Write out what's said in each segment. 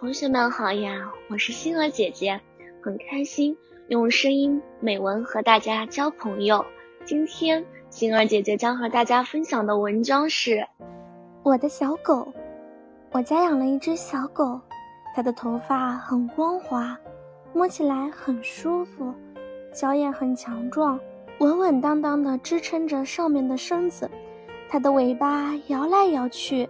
同学们好呀，我是星儿姐姐，很开心用声音美文和大家交朋友。今天星儿姐姐将和大家分享的文章是《我的小狗》。我家养了一只小狗，它的头发很光滑，摸起来很舒服，脚也很强壮，稳稳当当的支撑着上面的身子。它的尾巴摇来摇去，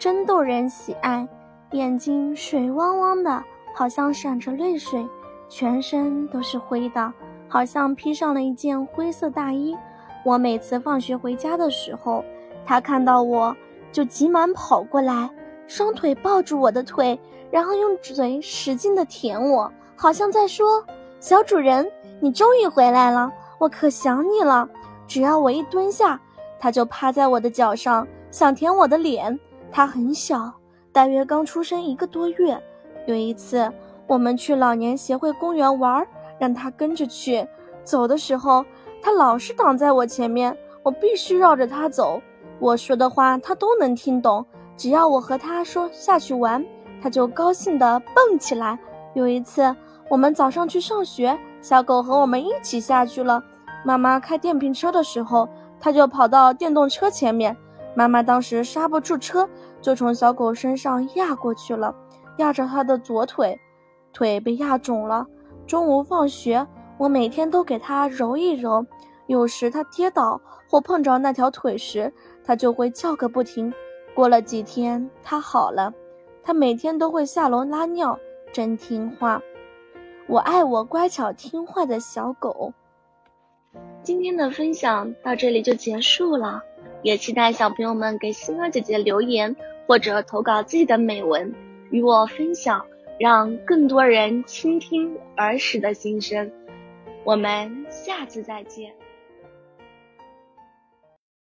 真逗人喜爱。眼睛水汪汪的，好像闪着泪水，全身都是灰的，好像披上了一件灰色大衣。我每次放学回家的时候，它看到我就急忙跑过来，双腿抱住我的腿，然后用嘴使劲的舔我，好像在说：“小主人，你终于回来了，我可想你了。”只要我一蹲下，它就趴在我的脚上，想舔我的脸。它很小。大约刚出生一个多月，有一次我们去老年协会公园玩，让他跟着去。走的时候，他老是挡在我前面，我必须绕着他走。我说的话他都能听懂，只要我和他说下去玩，他就高兴地蹦起来。有一次我们早上去上学，小狗和我们一起下去了。妈妈开电瓶车的时候，它就跑到电动车前面。妈妈当时刹不住车，就从小狗身上压过去了，压着它的左腿，腿被压肿了。中午放学，我每天都给它揉一揉。有时它跌倒或碰着那条腿时，它就会叫个不停。过了几天，它好了。它每天都会下楼拉尿，真听话。我爱我乖巧听话的小狗。今天的分享到这里就结束了。也期待小朋友们给星儿姐姐留言或者投稿自己的美文与我分享，让更多人倾听儿时的心声。我们下次再见。